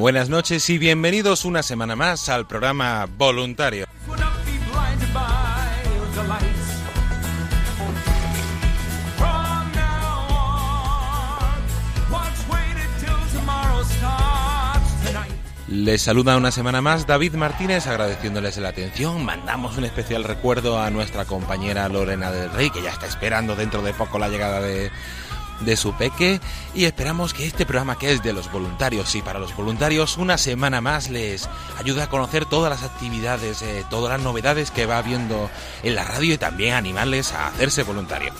Buenas noches y bienvenidos una semana más al programa Voluntario. Les saluda una semana más David Martínez agradeciéndoles la atención. Mandamos un especial recuerdo a nuestra compañera Lorena del Rey que ya está esperando dentro de poco la llegada de, de su peque y esperamos que este programa que es de los voluntarios y para los voluntarios una semana más les ayude a conocer todas las actividades, eh, todas las novedades que va habiendo en la radio y también animarles a hacerse voluntario.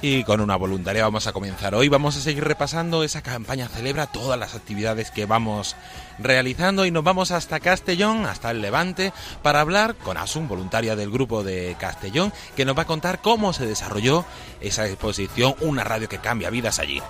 Y con una voluntaria vamos a comenzar hoy. Vamos a seguir repasando esa campaña Celebra, todas las actividades que vamos realizando y nos vamos hasta Castellón, hasta el Levante, para hablar con Asun, voluntaria del grupo de Castellón, que nos va a contar cómo se desarrolló esa exposición Una radio que cambia vidas allí.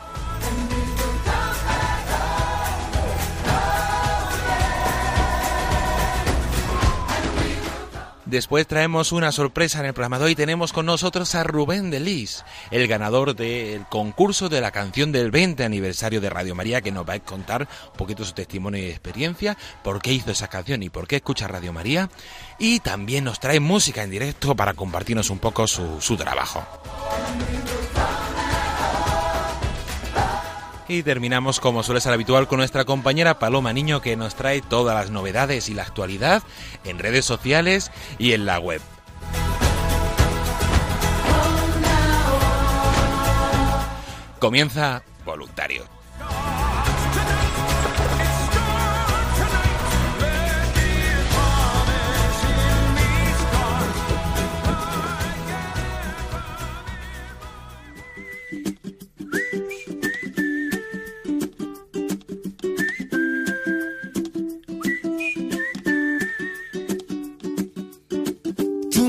Después traemos una sorpresa en el programa de hoy. Tenemos con nosotros a Rubén Delis, el ganador del concurso de la canción del 20 aniversario de Radio María, que nos va a contar un poquito su testimonio y experiencia, por qué hizo esa canción y por qué escucha Radio María. Y también nos trae música en directo para compartirnos un poco su, su trabajo. Y terminamos como suele ser habitual con nuestra compañera Paloma Niño que nos trae todas las novedades y la actualidad en redes sociales y en la web. Comienza Voluntario.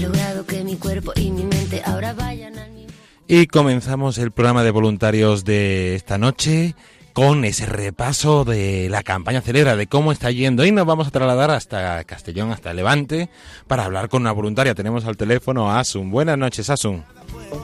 Logrado que mi cuerpo y mi mente ahora vayan. Y comenzamos el programa de voluntarios de esta noche con ese repaso de la campaña Celebra, de cómo está yendo. Y nos vamos a trasladar hasta Castellón, hasta Levante, para hablar con una voluntaria. Tenemos al teléfono a Asun. Buenas noches, Asun.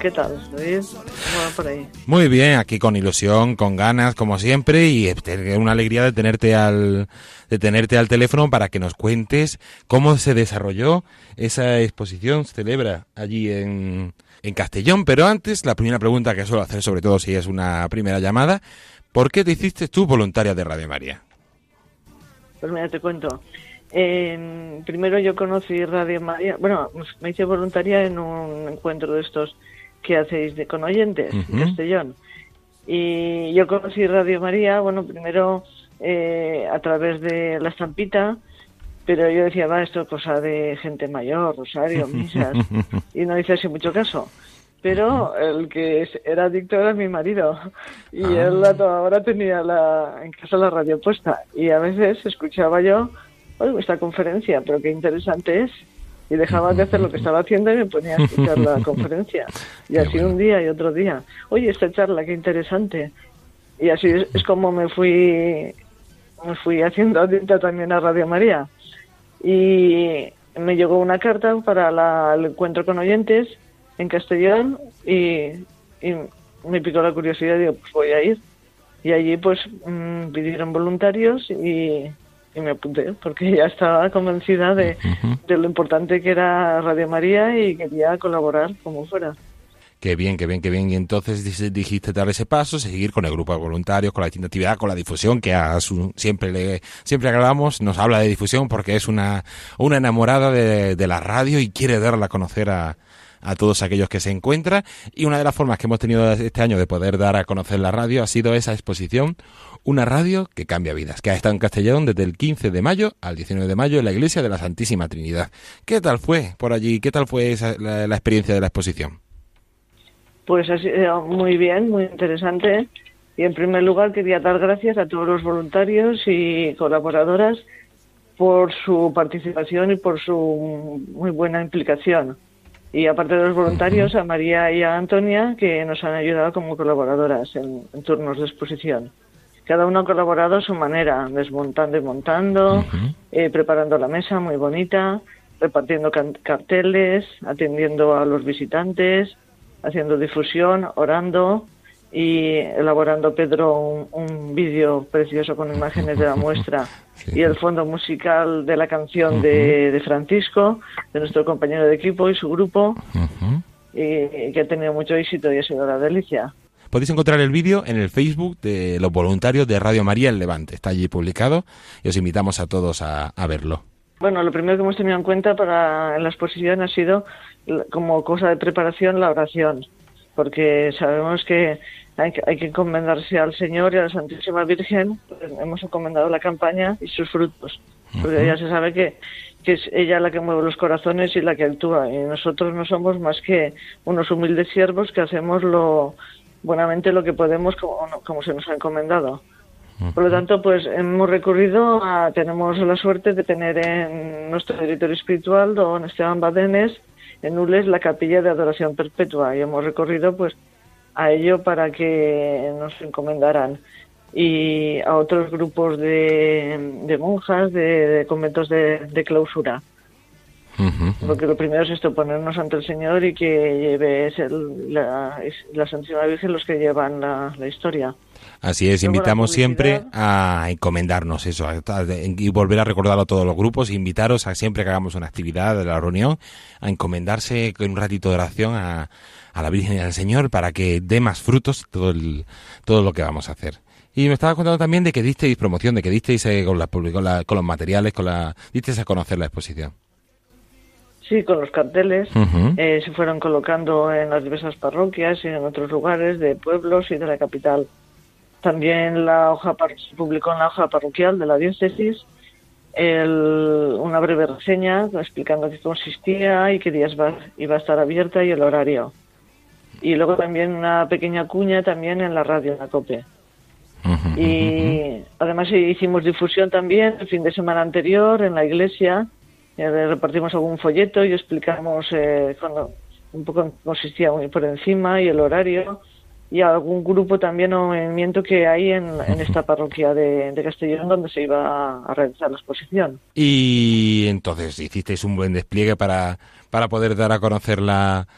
¿Qué tal? ¿Luis? ¿Cómo va por ahí? Muy bien, aquí con ilusión, con ganas, como siempre, y una alegría de tenerte al, de tenerte al teléfono para que nos cuentes cómo se desarrolló esa exposición celebra allí en, en Castellón. Pero antes, la primera pregunta que suelo hacer, sobre todo si es una primera llamada, ¿por qué te hiciste tú voluntaria de Radio María? Pues mira, te cuento. Eh, primero yo conocí Radio María, bueno, me hice voluntaria en un encuentro de estos que hacéis de, con oyentes en Ujú. Castellón. Y yo conocí Radio María, bueno, primero eh, a través de la estampita, pero yo decía, va, esto es cosa de gente mayor, rosario, misas, y no hice así mucho caso. Pero el que era adicto era mi marido, y Ah. él a toda hora tenía la, en casa la radio puesta, y a veces escuchaba yo, oye, esta conferencia, pero qué interesante es, y dejaba de hacer lo que estaba haciendo y me ponía a escuchar la conferencia. Y así un día y otro día, oye, esta charla, qué interesante. Y así es, es como me fui, me fui haciendo adicta también a Radio María. Y me llegó una carta para la- el encuentro con oyentes en Castellón y, y me picó la curiosidad y digo, pues voy a ir. Y allí pues mm, pidieron voluntarios y, y me apunté porque ya estaba convencida de, de lo importante que era Radio María y quería colaborar como fuera. Qué bien, qué bien, qué bien. Y entonces dij- dijiste dar ese paso, seguir con el grupo de voluntarios, con la distinta actividad, con la difusión, que a su, siempre le, siempre hablamos nos habla de difusión porque es una, una enamorada de, de la radio y quiere darla a conocer a, a todos aquellos que se encuentran. Y una de las formas que hemos tenido este año de poder dar a conocer la radio ha sido esa exposición, una radio que cambia vidas, que ha estado en Castellón desde el 15 de mayo al 19 de mayo en la iglesia de la Santísima Trinidad. ¿Qué tal fue por allí? ¿Qué tal fue esa- la- la experiencia de la exposición? Pues ha sido muy bien, muy interesante. Y en primer lugar quería dar gracias a todos los voluntarios y colaboradoras por su participación y por su muy buena implicación. Y aparte de los voluntarios, a María y a Antonia, que nos han ayudado como colaboradoras en, en turnos de exposición. Cada uno ha colaborado a su manera, desmontando y montando, eh, preparando la mesa muy bonita, repartiendo carteles, atendiendo a los visitantes, haciendo difusión, orando y elaborando Pedro un, un vídeo precioso con imágenes de la muestra Sí. y el fondo musical de la canción de, de Francisco, de nuestro compañero de equipo y su grupo, y, y que ha tenido mucho éxito y ha sido la delicia. Podéis encontrar el vídeo en el Facebook de los voluntarios de Radio María en Levante. Está allí publicado y os invitamos a todos a, a verlo. Bueno, lo primero que hemos tenido en cuenta para en la exposición ha sido como cosa de preparación la oración, porque sabemos que hay, que hay que encomendarse al Señor y a la Santísima Virgen. pues hemos encomendado la campaña y sus frutos, porque ya se sabe que, que es ella la que mueve los corazones y la que actúa, y nosotros no somos más que unos humildes siervos que hacemos lo buenamente lo que podemos como, como se nos ha encomendado. Por lo tanto, pues hemos recurrido a, tenemos la suerte de tener en nuestro director espiritual, don Esteban Badenes, en Nules, la capilla de adoración perpetua y hemos recorrido pues a ello para que nos encomendaran y a otros grupos de, de monjas, de, de conventos de, de clausura. Porque lo primero es esto, ponernos ante el Señor y que lleve es el- la, la Santísima Virgen los que llevan la, la historia. Así es, invitamos siempre a encomendarnos eso y volver a recordarlo a todos los grupos, invitaros a siempre que hagamos una actividad de la reunión, a encomendarse con un ratito de oración a, a la Virgen y al Señor para que dé más frutos todo, el, todo lo que vamos a hacer. Y me estaba contando también de que disteis promoción, de que disteis eh, con, la, con, con los materiales, con la, disteis a conocer la exposición. Sí, con los carteles eh, se fueron colocando en las diversas parroquias y en otros lugares de pueblos y de la capital. También la hoja se publicó en la hoja parroquial de la diócesis una breve reseña explicando qué consistía y qué días iba a estar abierta y el horario y luego también una pequeña cuña también en la radio, en la COPE. y además hicimos difusión también el fin de semana anterior en la iglesia, eh, repartimos algún folleto y explicamos eh, cuando un poco consistía por encima y el horario y algún grupo también o movimiento que hay en, esta parroquia de, de, Castellón donde se iba a realizar la exposición. Y entonces hicisteis un buen despliegue para, para poder dar a conocer la,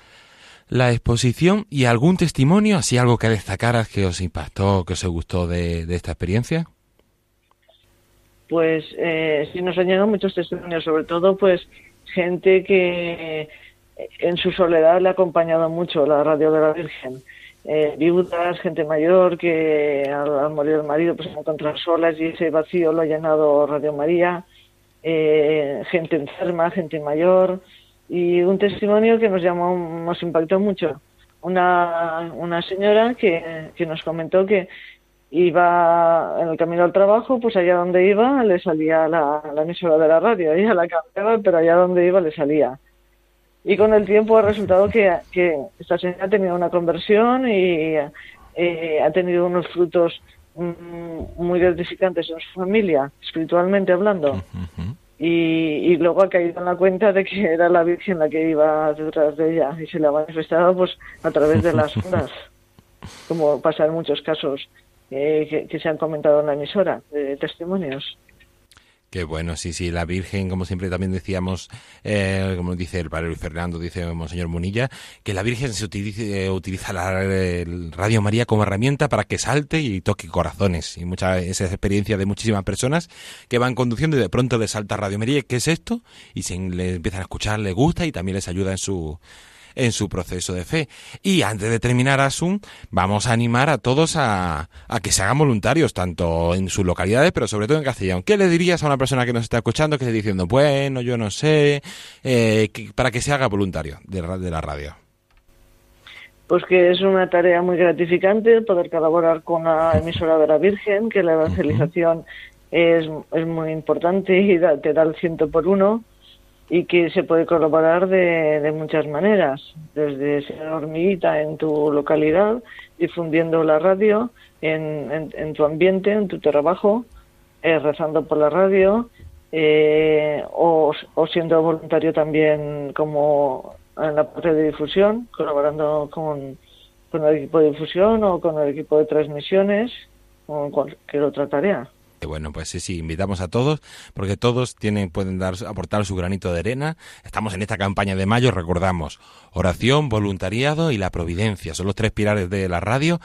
la exposición y algún testimonio, así algo que destacaras que os impactó, que os gustó de, esta experiencia? Pues eh, sí nos han llegado muchos testimonios, sobre todo pues gente que en su soledad le ha acompañado mucho la radio de la Virgen. Eh, viudas, gente mayor que al, morir el marido pues se encontrar solas y ese vacío lo ha llenado Radio María, eh, gente enferma, gente mayor, y un testimonio que nos llamó, nos impactó mucho. Una, una señora que, que nos comentó que iba en el camino al trabajo, pues allá donde iba le salía la, la emisora de la radio, ella la cambiaba, pero allá donde iba le salía. Y con el tiempo ha resultado que, que esta señora ha tenido una conversión y eh, ha tenido unos frutos mm, muy gratificantes en su familia, espiritualmente hablando y, luego ha caído en la cuenta de que era la Virgen la que iba detrás de ella y se le ha manifestado pues a través de las ondas, como pasa en muchos casos eh, que, se han comentado en la emisora de testimonios. Qué bueno, sí, sí, la Virgen, como siempre también decíamos, eh, como dice el padre Luis Fernando, dice Monseñor Munilla, que la Virgen se utilice, utiliza la Radio María como herramienta para que salte y toque corazones. Y mucha esa experiencia de muchísimas personas que van conduciendo y de pronto les salta Radio María, ¿qué es esto? Y se le empiezan a escuchar, les gusta y también les ayuda en su en su proceso de fe. Y antes de terminar, Asun, vamos a animar a todos a, a que se hagan voluntarios, tanto en sus localidades, pero sobre todo en Castellón. ¿Qué le dirías a una persona que nos está escuchando, que esté diciendo, bueno, yo no sé, eh, para que se haga voluntario de, de la radio? pues que es una tarea muy gratificante poder colaborar con la emisora de la Virgen, que la evangelización es, es muy importante y te da el ciento por uno y que se puede colaborar de, de muchas maneras, desde ser hormiguita en tu localidad, difundiendo la radio en, en, tu ambiente, en tu trabajo, eh, rezando por la radio, eh, o, o, siendo voluntario también como en la parte de difusión, colaborando con, con el equipo de difusión o con el equipo de transmisiones, o en cualquier otra tarea. Bueno, pues sí, sí, invitamos a todos, porque todos tienen, pueden dar, aportar su granito de arena. Estamos en esta campaña de mayo, recordamos, oración, voluntariado y la providencia. Son los tres pilares de la radio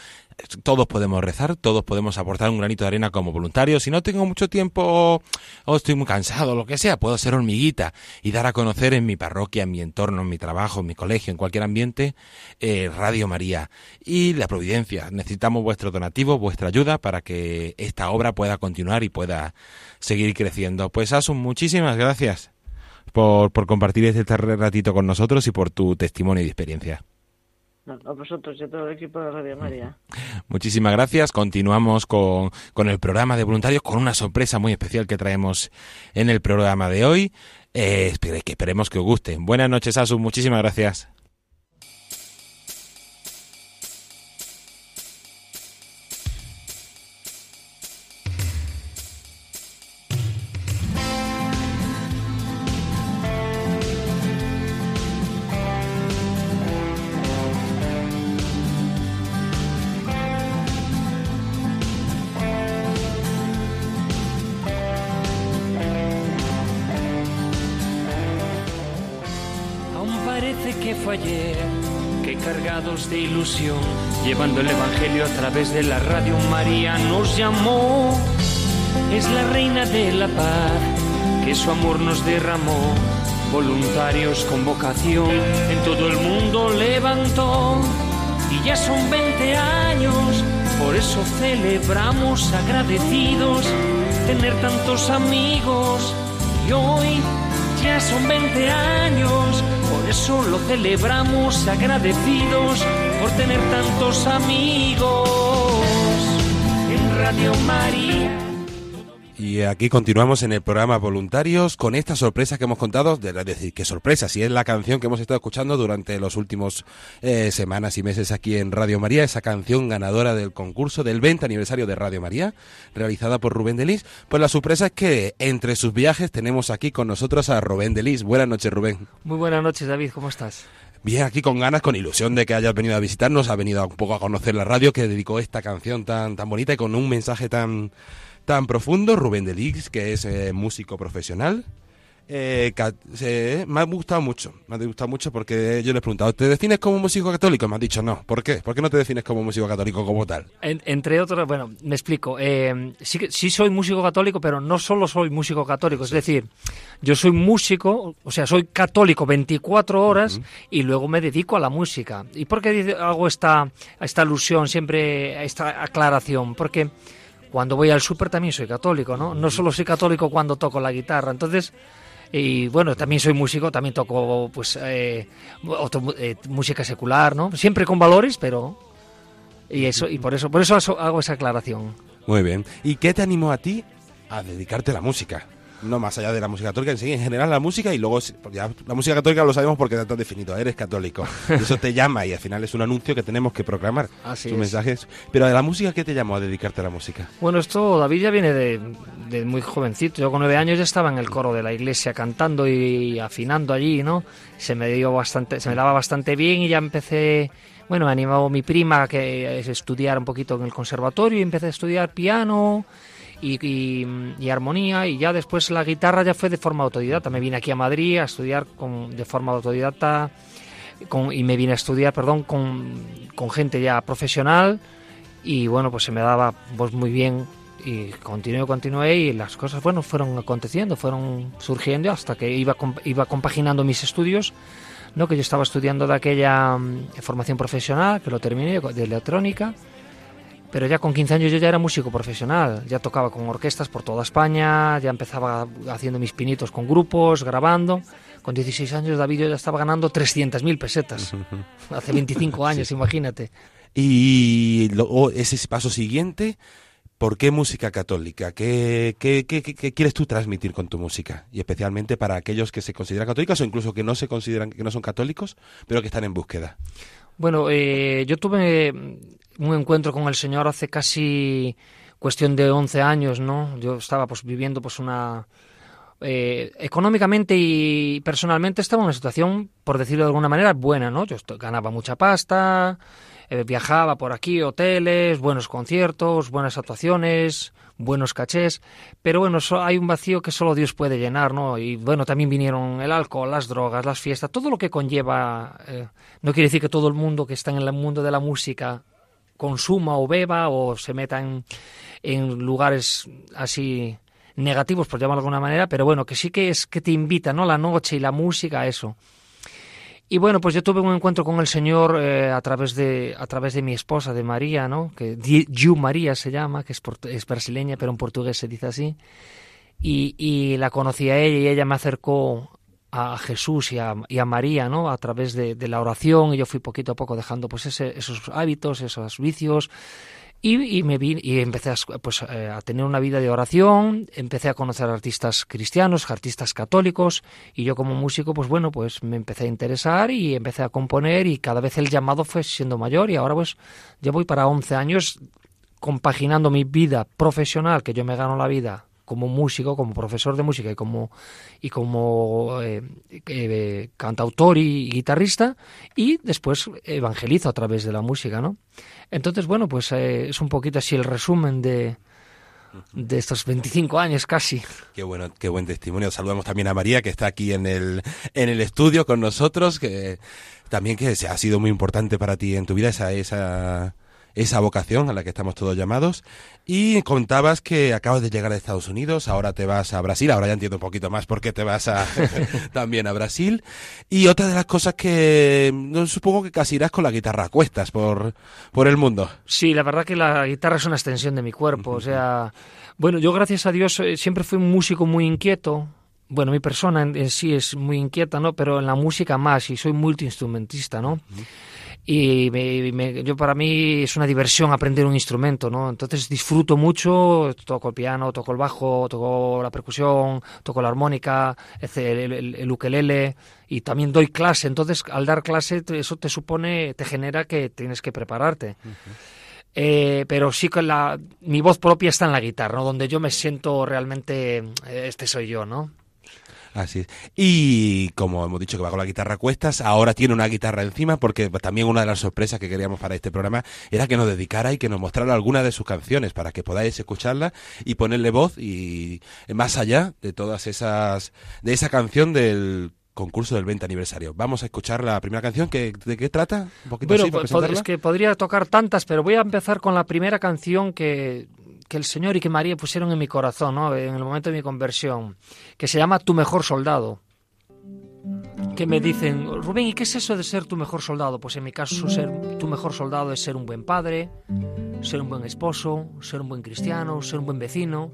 todos podemos rezar, todos podemos aportar un granito de arena como voluntarios. Si no tengo mucho tiempo o estoy muy cansado, lo que sea, puedo ser hormiguita y dar a conocer en mi parroquia, en mi entorno, en mi trabajo, en mi colegio, en cualquier ambiente, eh, Radio María y la Providencia. Necesitamos vuestro donativo, vuestra ayuda para que esta obra pueda continuar y pueda seguir creciendo. Pues Asun, muchísimas gracias por, por compartir este ratito con nosotros y por tu testimonio y experiencia a vosotros y a todo el equipo de Radio María. Muchísimas gracias. Continuamos con, con, el programa de voluntarios con una sorpresa muy especial que traemos en el programa de hoy. Eh, que esperemos que os guste. Buenas noches, Asu. Muchísimas gracias. De la radio. María nos llamó, es la reina de la paz, que su amor nos derramó. Voluntarios con vocación en todo el mundo levantó y ya son 20 años, por eso celebramos agradecidos tener tantos amigos y hoy ya son 20 años, por eso lo celebramos agradecidos por tener tantos amigos Radio María. Y aquí continuamos en el programa Voluntarios con esta sorpresa que hemos contado, de, es decir, qué sorpresa, si es la canción que hemos estado escuchando durante los últimos eh, semanas y meses aquí en Radio María, esa canción ganadora del concurso del 20 aniversario de Radio María, realizada por Rubén Delis. Pues la sorpresa es que entre sus viajes tenemos aquí con nosotros a Rubén Delis. Buenas noches, Rubén. Muy buenas noches, David, ¿cómo estás? Bien, aquí con ganas, con ilusión de que hayas venido a visitarnos, ha venido un poco a conocer la radio que dedicó esta canción tan, tan bonita y con un mensaje tan tan profundo, Rubén Delix, que es eh, músico profesional. Eh, me ha gustado mucho, me ha gustado mucho porque yo le he preguntado, ¿te defines como músico católico? Me ha dicho no. ¿Por qué? ¿Por qué no te defines como músico católico como tal? entre otros, bueno, me explico. Eh, sí, sí soy músico católico, pero no solo soy músico católico. Es decir, yo soy músico, o sea, soy católico 24 horas y luego me dedico a la música. ¿Y por qué hago esta, esta alusión, siempre esta aclaración? Porque cuando voy al súper también soy católico, ¿no? No solo soy católico cuando toco la guitarra, entonces y bueno, también soy músico, también toco pues eh, eh, música secular, ¿no? Siempre con valores, pero y eso y por eso por eso hago esa aclaración. Muy bien. ¿Y qué te animó a ti a dedicarte a la música? No más allá de la música católica, en sí, en general la música y luego ya la música católica lo sabemos porque está definido, eres católico. eso te llama y al final es un anuncio que tenemos que proclamar. Así es. mensajes. Pero de la música, ¿qué te llamó a dedicarte a la música? Bueno, esto David ya viene de, de muy jovencito. Yo con nueve años ya estaba en el coro de la iglesia cantando y afinando allí, ¿no? Se me dio bastante, se me daba bastante bien y ya empecé bueno, me animó mi prima a que estudiara un poquito en el conservatorio y empecé a estudiar piano y, armonía y ya después la guitarra ya fue de forma autodidacta. Me vine aquí a Madrid a estudiar con, de forma autodidacta y me vine a estudiar, perdón, con, con, gente ya profesional y bueno, pues se me daba pues muy bien y continué, continué y las cosas, bueno, fueron aconteciendo, fueron surgiendo hasta que iba, iba compaginando mis estudios, ¿no? que yo estaba estudiando de aquella mm, formación profesional, que lo terminé, de electrónica, pero ya con 15 años yo ya era músico profesional, ya tocaba con orquestas por toda España, ya empezaba haciendo mis pinitos con grupos, grabando. Con 16 años David yo ya estaba ganando 300.000 pesetas. Hace 25 años, imagínate. Y ese paso siguiente, ¿por qué música católica? ¿Qué, qué, qué, qué, quieres tú transmitir con tu música? Y especialmente para aquellos que se consideran católicos o incluso que no se consideran que no son católicos, pero que están en búsqueda. Bueno, eh, yo tuve un encuentro con el Señor hace casi cuestión de 11 años, ¿no? Yo estaba pues viviendo pues una... Eh, económicamente y personalmente estaba en una situación, por decirlo de alguna manera, buena, ¿no? Yo ganaba mucha pasta, eh, viajaba por aquí, hoteles, buenos conciertos, buenas actuaciones, buenos cachés, pero bueno, hay un vacío que solo Dios puede llenar, ¿no? Y bueno, también vinieron el alcohol, las drogas, las fiestas, todo lo que conlleva. Eh, no quiere decir que todo el mundo que está en el mundo de la música consuma o beba o se meta en, en lugares así negativos, por llamarlo de alguna manera, pero bueno, que sí que es que te invita, ¿no? La noche y la música a eso. Y bueno, pues yo tuve un encuentro con el Señor eh, a través de a través de mi esposa, de María, ¿no? Que Ju María se llama, que es, es brasileña, pero en portugués se dice así. Y, y, la conocí a ella y ella me acercó a Jesús y a, y a María, ¿no? A través de, de, la oración y yo fui poquito a poco dejando pues ese, esos hábitos, esos vicios y, me vi, y empecé a, pues, eh, a tener una vida de oración, empecé a conocer artistas cristianos, artistas católicos, y yo como músico, pues bueno, pues me empecé a interesar y empecé a componer y cada vez el llamado fue siendo mayor y ahora pues ya voy para 11 años compaginando mi vida profesional, que yo me gano la vida como músico, como profesor de música y como, y como eh, eh, cantautor y, guitarrista, y después evangelizo a través de la música, ¿no? Entonces, bueno, pues eh, es un poquito así el resumen de, de estos 25 años casi. Qué bueno, qué buen testimonio. Saludamos también a María que está aquí en el en el estudio con nosotros, que también que ha sido muy importante para ti en tu vida esa esa esa vocación a la que estamos todos llamados. Y contabas que acabas de llegar a Estados Unidos, ahora te vas a Brasil, ahora ya entiendo un poquito más por qué te vas a, también a Brasil. Y otra de las cosas que no supongo que casi irás con la guitarra a cuestas por, por el mundo. Sí, la verdad que la guitarra es una extensión de mi cuerpo. O sea, bueno, yo gracias a Dios eh, siempre fui un músico muy inquieto. Bueno, mi persona en, sí es muy inquieta, ¿no? Pero en la música más, y soy multiinstrumentista, ¿no? Y me, yo para mí es una diversión aprender un instrumento, ¿no? Entonces disfruto mucho, toco el piano, toco el bajo, toco la percusión, toco la armónica, el, el, ukelele y también doy clase. Entonces al dar clase eso te supone, te genera que tienes que prepararte. Eh, pero sí que la, mi voz propia está en la guitarra, ¿no? donde yo me siento realmente, eh, este soy yo, ¿no? Así es. Y como hemos dicho que va con la guitarra a cuestas, ahora tiene una guitarra encima porque también una de las sorpresas que queríamos para este programa era que nos dedicara y que nos mostrara alguna de sus canciones para que podáis escucharla y ponerle voz y más allá de todas esas de esa canción del concurso del 20 aniversario. Vamos a escuchar la primera canción. Que, ¿De qué trata? Un poquito bueno, pues, es que podría tocar tantas, pero voy a empezar con la primera canción que que el Señor y que María pusieron en mi corazón, ¿no? en el momento de mi conversión, que se llama Tu mejor soldado. Que me dicen, Rubén, ¿y qué es eso de ser tu mejor soldado? Pues en mi caso, ser tu mejor soldado es ser un buen padre, ser un buen esposo, ser un buen cristiano, ser un buen vecino.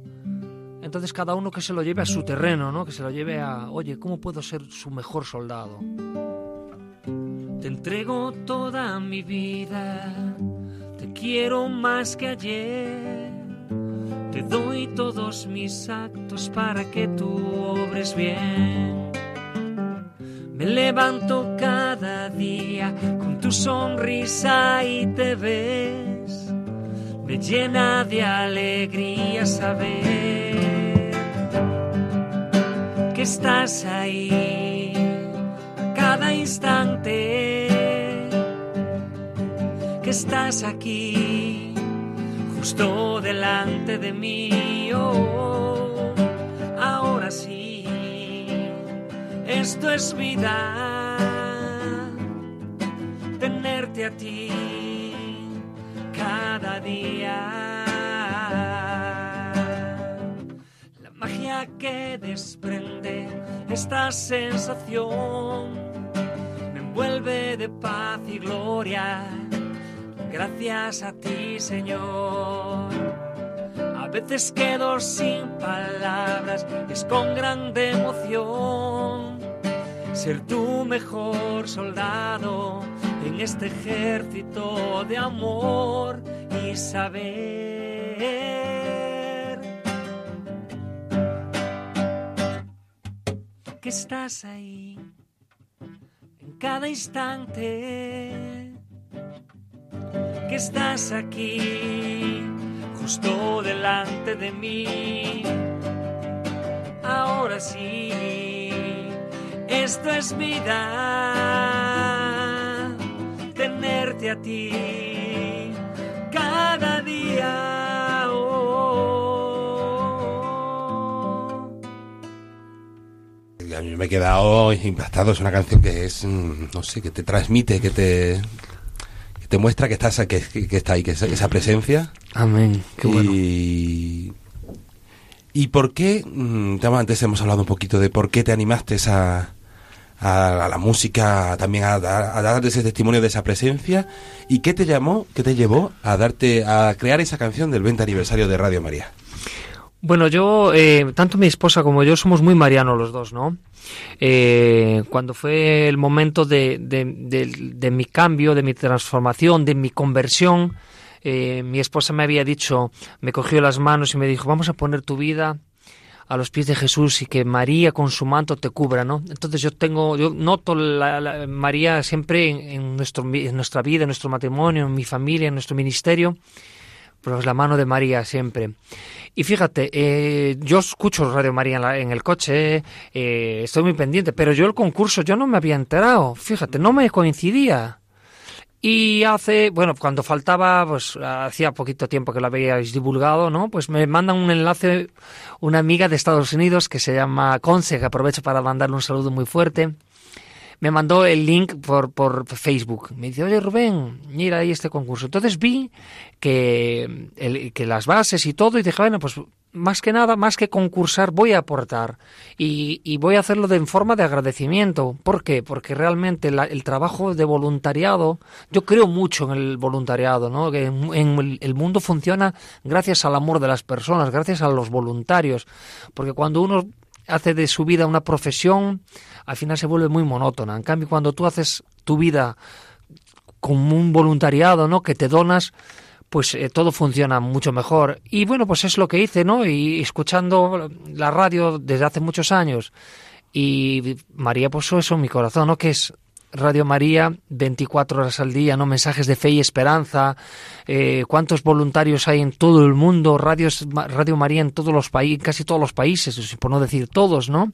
Entonces cada uno que se lo lleve a su terreno, ¿no? Que se lo lleve a, oye, ¿cómo puedo ser su mejor soldado? Te entrego toda mi vida, te quiero más que ayer te doy todos mis actos para que tú obres bien. Me levanto cada día con tu sonrisa y te ves. Me llena de alegría saber que estás ahí a cada instante. Que estás aquí justo delante de mí. Oh, ahora sí, esto es vida, tenerte a ti cada día. La magia que desprende esta sensación me envuelve de paz y gloria gracias a ti, Señor. A veces quedo sin palabras, es con grande emoción ser tu mejor soldado en este ejército de amor y saber que estás ahí en cada instante que estás aquí, justo delante de mí. Ahora sí, esto es vida, tenerte a ti cada día. Oh. A mí me he quedado impactado, es una canción que es, mm, no sé, que te transmite, que te, te muestra que estás que, que está ahí, que esa, presencia. Amén. Qué bueno. Y, ¿Y por qué? Mm, antes hemos hablado un poquito de por qué te animaste a, a, la música, también a, a, dar ese testimonio de esa presencia. ¿Y qué te llamó, qué te llevó a darte, a crear esa canción del 20 aniversario de Radio María? Bueno, yo, eh, tanto mi esposa como yo somos muy marianos los dos, ¿no? Eh, cuando fue el momento de, de, mi cambio, de mi transformación, de mi conversión, eh, mi esposa me había dicho, me cogió las manos y me dijo, vamos a poner tu vida a los pies de Jesús y que María con su manto te cubra, ¿no? Entonces yo tengo, yo noto la, María siempre en, nuestro, en nuestra vida, en nuestro matrimonio, en mi familia, en nuestro ministerio, pues la mano de María siempre. Y fíjate, eh, yo escucho Radio María en, el coche, eh, estoy muy pendiente, pero yo el concurso yo no me había enterado, fíjate, no me coincidía. Y hace, bueno, cuando faltaba, pues hacía poquito tiempo que lo habíais divulgado, ¿no? Pues me mandan un enlace una amiga de Estados Unidos que se llama Conce, que aprovecho para mandarle un saludo muy fuerte. Me mandó el link por, por Facebook. Me dice, oye Rubén, mira ahí este concurso. Entonces vi que, que las bases y todo y dije, bueno, pues más que nada, más que concursar, voy a aportar y, y voy a hacerlo de, en forma de agradecimiento. ¿Por qué? Porque realmente la, el trabajo de voluntariado, yo creo mucho en el voluntariado, ¿no? Que en, el, mundo funciona gracias al amor de las personas, gracias a los voluntarios, porque cuando uno hace de su vida una profesión, al final se vuelve muy monótona. En cambio, cuando tú haces tu vida como un voluntariado, ¿no? Que te donas, pues eh, todo funciona mucho mejor. Y bueno, pues es lo que hice, ¿no? Y escuchando la radio desde hace muchos años. Y María puso eso en mi corazón, ¿no? Que es Radio María 24 horas al día, ¿no? Mensajes de fe y esperanza. Eh, ¿Cuántos voluntarios hay en todo el mundo? Radio María en todos los países, casi todos los países, por no decir todos, ¿no?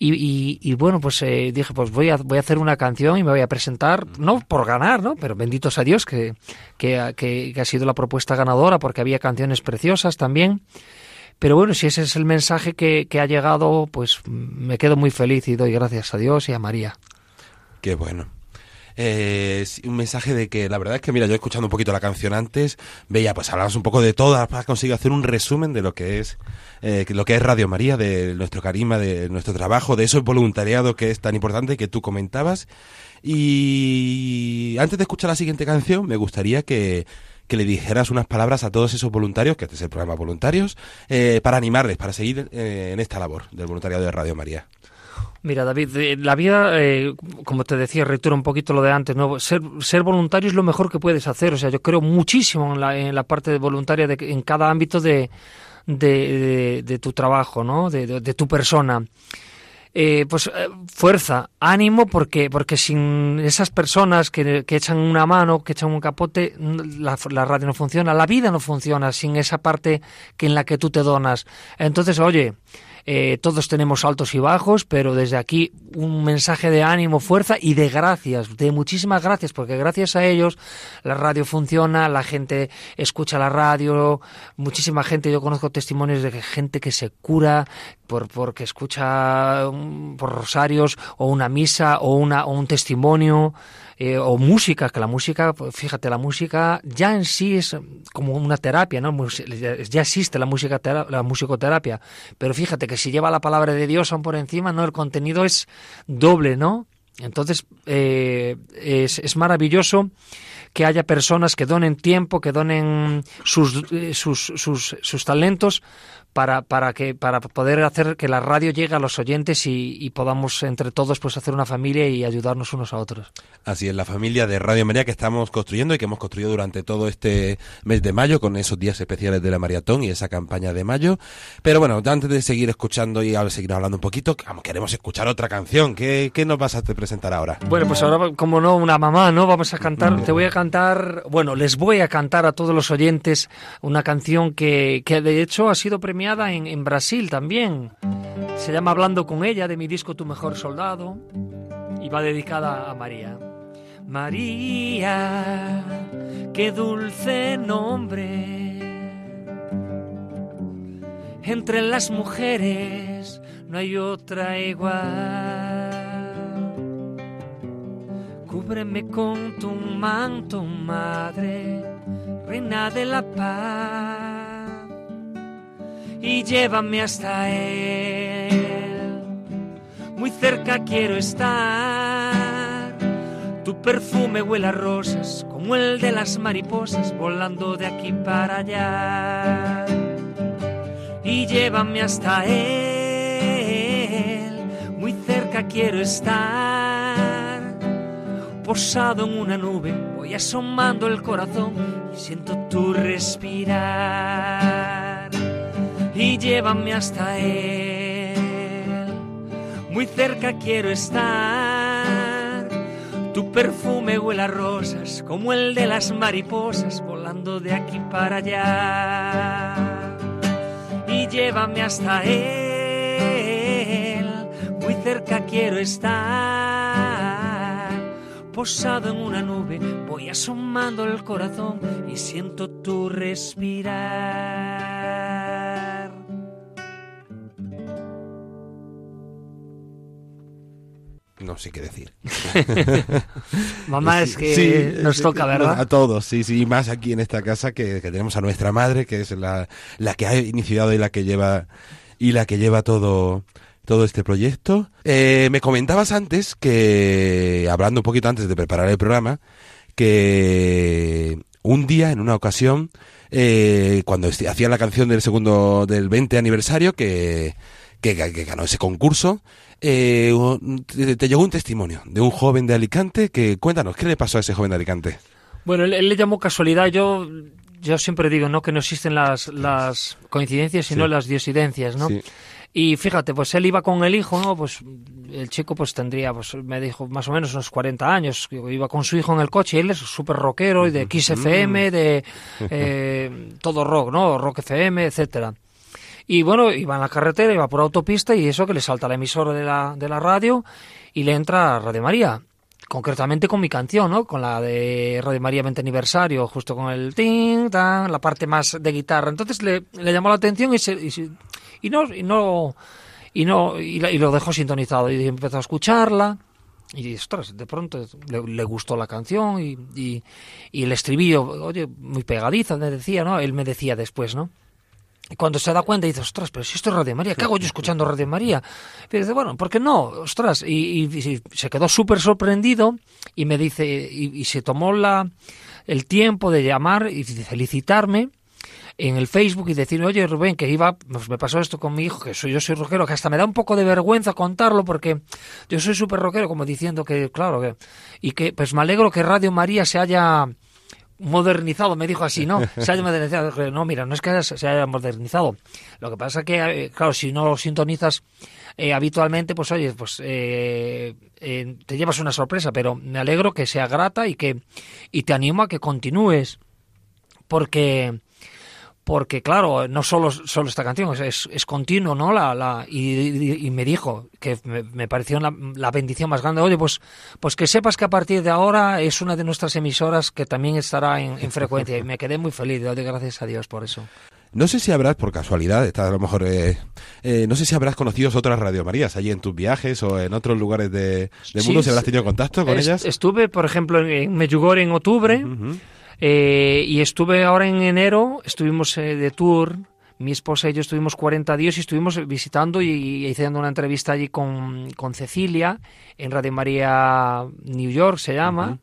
Y, y, y, bueno, pues eh, dije, pues voy a, voy a hacer una canción y me voy a presentar, no por ganar, ¿no? Pero benditos a Dios que, que, que, que ha sido la propuesta ganadora porque había canciones preciosas también. Pero bueno, si ese es el mensaje que, que ha llegado, pues me quedo muy feliz y doy gracias a Dios y a María. Qué bueno. Eh, un mensaje de que la verdad es que, mira, yo escuchando un poquito la canción antes, veía, pues hablamos un poco de todo, para conseguir hacer un resumen de lo que es eh, lo que es Radio María, de nuestro carisma, de nuestro trabajo, de eso voluntariado que es tan importante que tú comentabas. Y antes de escuchar la siguiente canción, me gustaría que, que le dijeras unas palabras a todos esos voluntarios, que este es el programa Voluntarios, eh, para animarles, para seguir eh, en esta labor del voluntariado de Radio María. Mira, David, la vida, eh, como te decía, reitero un poquito lo de antes, ¿no? Ser, ser voluntario es lo mejor que puedes hacer. O sea, yo creo muchísimo en la, en la parte voluntaria de, en cada ámbito de, de, de, tu trabajo, ¿no? De, tu persona. Eh, pues eh, fuerza, ánimo, porque, porque sin esas personas que, que, echan una mano, que echan un capote, la, la, radio no funciona, la vida no funciona sin esa parte que en la que tú te donas. Entonces, oye, eh, todos tenemos altos y bajos, pero desde aquí un mensaje de ánimo, fuerza y de gracias, de muchísimas gracias, porque gracias a ellos la radio funciona, la gente escucha la radio, muchísima gente, yo conozco testimonios de gente que se cura por porque escucha um, por rosarios o una misa o una o un testimonio eh, o música, que la música, fíjate, la música ya en sí es como una terapia, ¿no? Ya existe la música la musicoterapia, pero fíjate que si lleva la palabra de Dios aún por encima, no, el contenido es doble, ¿no? Entonces eh, es, es maravilloso que haya personas que donen tiempo, que donen sus, sus, sus, sus talentos para, para, que, para poder hacer que la radio llegue a los oyentes y, y, podamos entre todos pues hacer una familia y ayudarnos unos a otros. Así es, la familia de Radio María que estamos construyendo y que hemos construido durante todo este mes de mayo con esos días especiales de la maratón y esa campaña de mayo. Pero bueno, antes de seguir escuchando y ahora seguir hablando un poquito, vamos, queremos escuchar otra canción. ¿Qué, qué nos vas a presentar ahora? Bueno, pues ahora, como no, una mamá, ¿no? Vamos a cantar, te voy a cantar, bueno, les voy a cantar a todos los oyentes una canción que, que de hecho ha sido en, Brasil también. Se llama Hablando con ella de mi disco Tu mejor soldado y va dedicada a María. María, qué dulce nombre. Entre las mujeres no hay otra igual. Cúbreme con tu manto, madre, reina de la paz y llévame hasta él. Muy cerca quiero estar. Tu perfume huele a rosas como el de las mariposas volando de aquí para allá. Y llévame hasta él. Muy cerca quiero estar. Posado en una nube, voy asomando el corazón y siento tu respirar y llévame hasta él. Muy cerca quiero estar. Tu perfume huele a rosas como el de las mariposas volando de aquí para allá. Y llévame hasta él. Muy cerca quiero estar posado en una nube, voy asomando el corazón y siento tu respirar. Sé qué decir. Mamá, es que Sí, nos sí, toca, sí, ¿verdad? A todos, sí, sí, y más aquí en esta casa que, que tenemos a nuestra madre, que es la, la que ha iniciado y la que lleva y la que lleva todo todo este proyecto. Eh, me comentabas antes que, hablando un poquito antes de preparar el programa, que un día, en una ocasión, eh, cuando esti- hacía la canción del segundo, del 20 aniversario, que, que, que ganó ese concurso, eh, te, te llegó un testimonio de un joven de Alicante que, cuéntanos, ¿qué le pasó a ese joven de Alicante? Bueno, él, él le llamó casualidad. Yo, yo siempre digo, ¿no? Que no existen las, las coincidencias, sino Sí. las diosidencias, ¿no? Sí. Y fíjate, pues él iba con el hijo, ¿no? Pues el chico pues tendría, pues me dijo, más o menos unos 40 años. Iba con su hijo en el coche, y él es súper rockero, y de Kiss FM, de eh, todo rock, ¿no? Rock FM, etcétera. Y bueno, iba en la carretera, iba por autopista y eso que le salta la emisora de la, de la radio y le entra Radio María. Concretamente con mi canción, ¿no? Con la de Radio María 20 aniversario, justo con el ting, tan, la parte más de guitarra. Entonces le, le llamó la atención y, se, y, se- y no, y no, y no, y, la- y lo dejó sintonizado y empezó a escucharla. Y ostras, de pronto le, le gustó la canción y, y, el estribillo, oye, muy pegadiza, me decía, ¿no? Él me decía después, ¿no? Y cuando se da cuenta dice, ostras, pero si esto es Radio María, ¿qué hago yo escuchando Radio María? Y dice, bueno, ¿por qué no? Ostras, y, y- y se quedó súper sorprendido y me dice, y, y se tomó la, el tiempo de llamar y de felicitarme en el Facebook y decir, oye Rubén, que iba, pues me pasó esto con mi hijo, que soy, yo soy rockero, que hasta me da un poco de vergüenza contarlo porque yo soy súper rockero, como diciendo que, claro, que, y que pues me alegro que Radio María se haya modernizado, me dijo así, ¿no? Se haya modernizado. No, mira, no es que se haya modernizado. Lo que pasa es que, eh, claro, si no lo sintonizas eh, habitualmente, pues oye, pues eh, eh, te llevas una sorpresa, pero me alegro que sea grata y que y te animo a que continúes, porque porque claro, no solo, solo esta canción, es, es, continuo, ¿no? La, la, y, y- y me dijo que me, me pareció la, la bendición más grande. Oye, pues, pues que sepas que a partir de ahora es una de nuestras emisoras que también estará en, en frecuencia. Y me quedé muy feliz, doy gracias a Dios por eso. No sé si habrás, por casualidad, está a lo mejor, eh, eh, no sé si habrás conocido otras Radio Marías allí en tus viajes o en otros lugares de, del Sí, mundo, si habrás sí. tenido contacto con ellas. Estuve, por ejemplo, en, Medjugorje en octubre. Eh, y estuve ahora en enero, estuvimos eh, de tour, mi esposa y yo estuvimos 40 días y estuvimos visitando y, y haciendo una entrevista allí con, con Cecilia en Radio María New York se llama.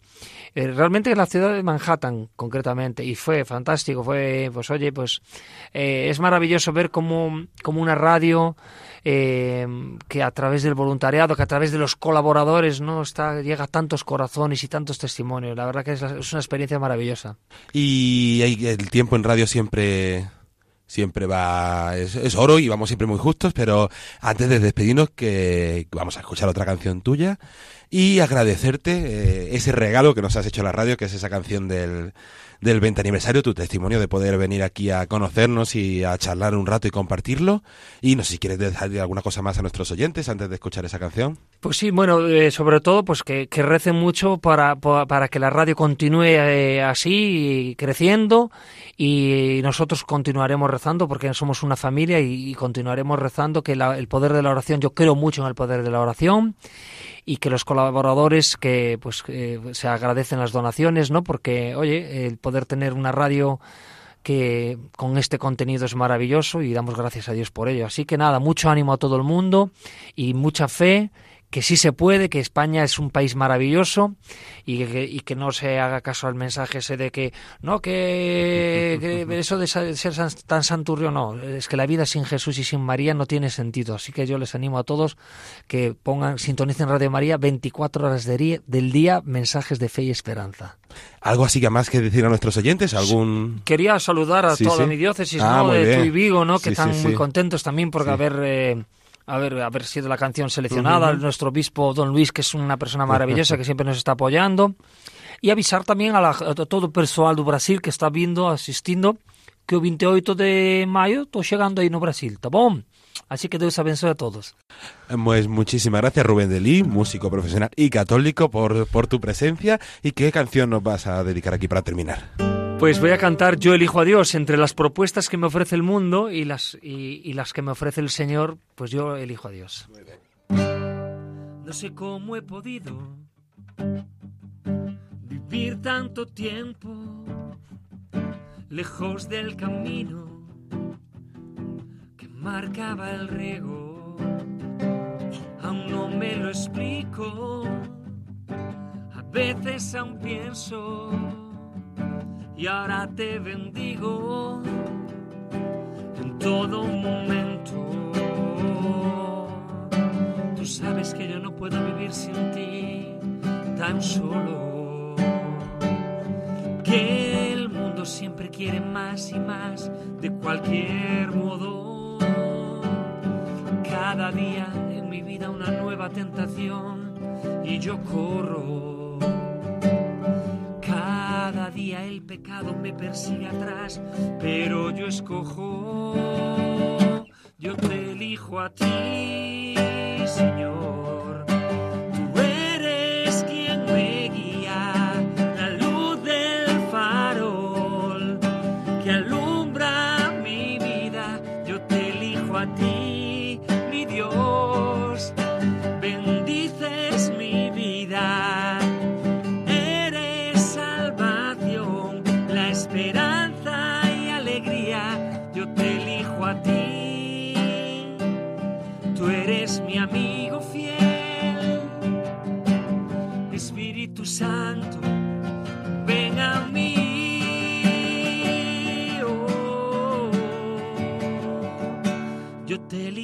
Eh, realmente en la ciudad de Manhattan, concretamente, y fue fantástico, fue, pues oye, pues es maravilloso ver cómo, cómo una radio eh, que a través del voluntariado, que a través de los colaboradores, no está llega a tantos corazones y tantos testimonios. La verdad que es, es una experiencia maravillosa. Y el tiempo en radio siempre siempre va es, es oro y vamos siempre muy justos, pero antes de despedirnos que vamos a escuchar otra canción tuya y agradecerte eh, ese regalo que nos has hecho a la radio, que es esa canción del del 20 aniversario, tu testimonio de poder venir aquí a conocernos y a charlar un rato y compartirlo. Y no sé si quieres dejar alguna cosa más a nuestros oyentes antes de escuchar esa canción. Pues sí, bueno, eh, sobre todo pues que, que recen mucho para, pa- para que la radio continúe eh, así, creciendo, y nosotros continuaremos rezando porque somos una familia y, y continuaremos rezando que la- el poder de la oración, yo creo mucho en el poder de la oración, y que los colaboradores que pues se agradecen las donaciones, ¿no? Porque, oye, el poder tener una radio que con este contenido es maravilloso y damos gracias a Dios por ello. Así que nada, mucho ánimo a todo el mundo y mucha fe que sí se puede, que España es un país maravilloso y que, y que no se haga caso al mensaje ese de que no, que, que eso de ser tan santurrio, no, es que la vida sin Jesús y sin María no tiene sentido. Así que yo les animo a todos que pongan, sintonicen Radio María 24 horas de del día, mensajes de fe y esperanza. ¿Algo así que más que decir a nuestros oyentes? ¿Algún...? Quería saludar a Sí, toda sí. mi diócesis Ah, ¿no? de. Tuy Vigo, ¿no? que Sí, están muy contentos también por haber, eh, haber, haber sido la canción seleccionada. Ujú. Nuestro obispo Don Luis, que es una persona maravillosa que siempre nos está apoyando. Y avisar también a, la, a todo o persoal do Brasil que está vindo, asistindo, que o 28 de maio estou chegando aí no Brasil, tá bom? Así que Dios abençoe a todos. Pues muchísimas gracias Rubén Delí, músico profesional y católico, por, por tu presencia. ¿Y qué canción nos vas a dedicar aquí para terminar? Pues voy a cantar Yo elijo a Dios. Entre las propuestas que me ofrece el mundo y las, y, y las que me ofrece el Señor, pues yo elijo a Dios. No sé cómo he podido vivir tanto tiempo lejos del camino que marcaba el riego. Aún no me lo explico, a veces aún pienso y ahora te bendigo en todo momento. Tú sabes que yo no puedo vivir sin ti tan solo. Que el mundo siempre quiere más y más de cualquier modo. Cada día en mi vida una nueva tentación y yo corro. El pecado me persigue atrás, pero yo escojo, yo te elijo a ti, Señor.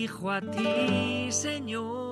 Elijo a ti, Señor.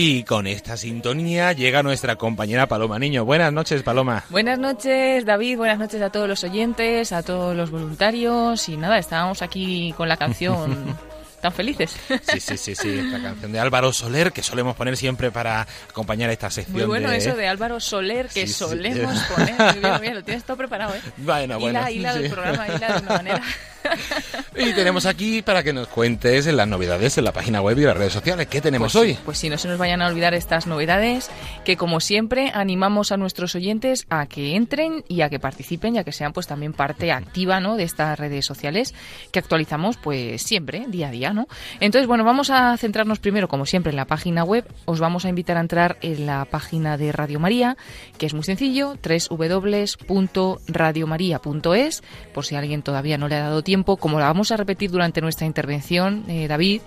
Y con esta sintonía llega nuestra compañera Paloma Niño. Buenas noches, Paloma. Buenas noches, David. Buenas noches a todos los oyentes, a todos los voluntarios. Y nada, estábamos aquí con la canción tan felices. Sí, sí, sí, sí. La canción de Álvaro Soler que solemos poner siempre para acompañar esta sección. Muy bueno de... eso de Álvaro Soler que Sí, sí. solemos poner. Muy bien, muy bien, lo tienes todo preparado, ¿eh? Bueno, bueno. Hila, hila sí. del programa, hila de una manera. Y tenemos aquí para que nos cuentes las novedades en la página web y las redes sociales. ¿Qué tenemos hoy? Pues sí, no se nos vayan a olvidar estas novedades, que como siempre animamos a nuestros oyentes a que entren y a que participen, ya que sean pues también parte activa, ¿no? de estas redes sociales que actualizamos pues siempre, día a día, ¿no? Entonces, bueno, vamos a centrarnos primero, como siempre, en la página web. Os vamos a invitar a entrar en la página de Radio María, que es muy sencillo, www.radiomaria.es, por si alguien todavía no le ha dado tiempo, como la vamos a repetir durante nuestra intervención, eh, David,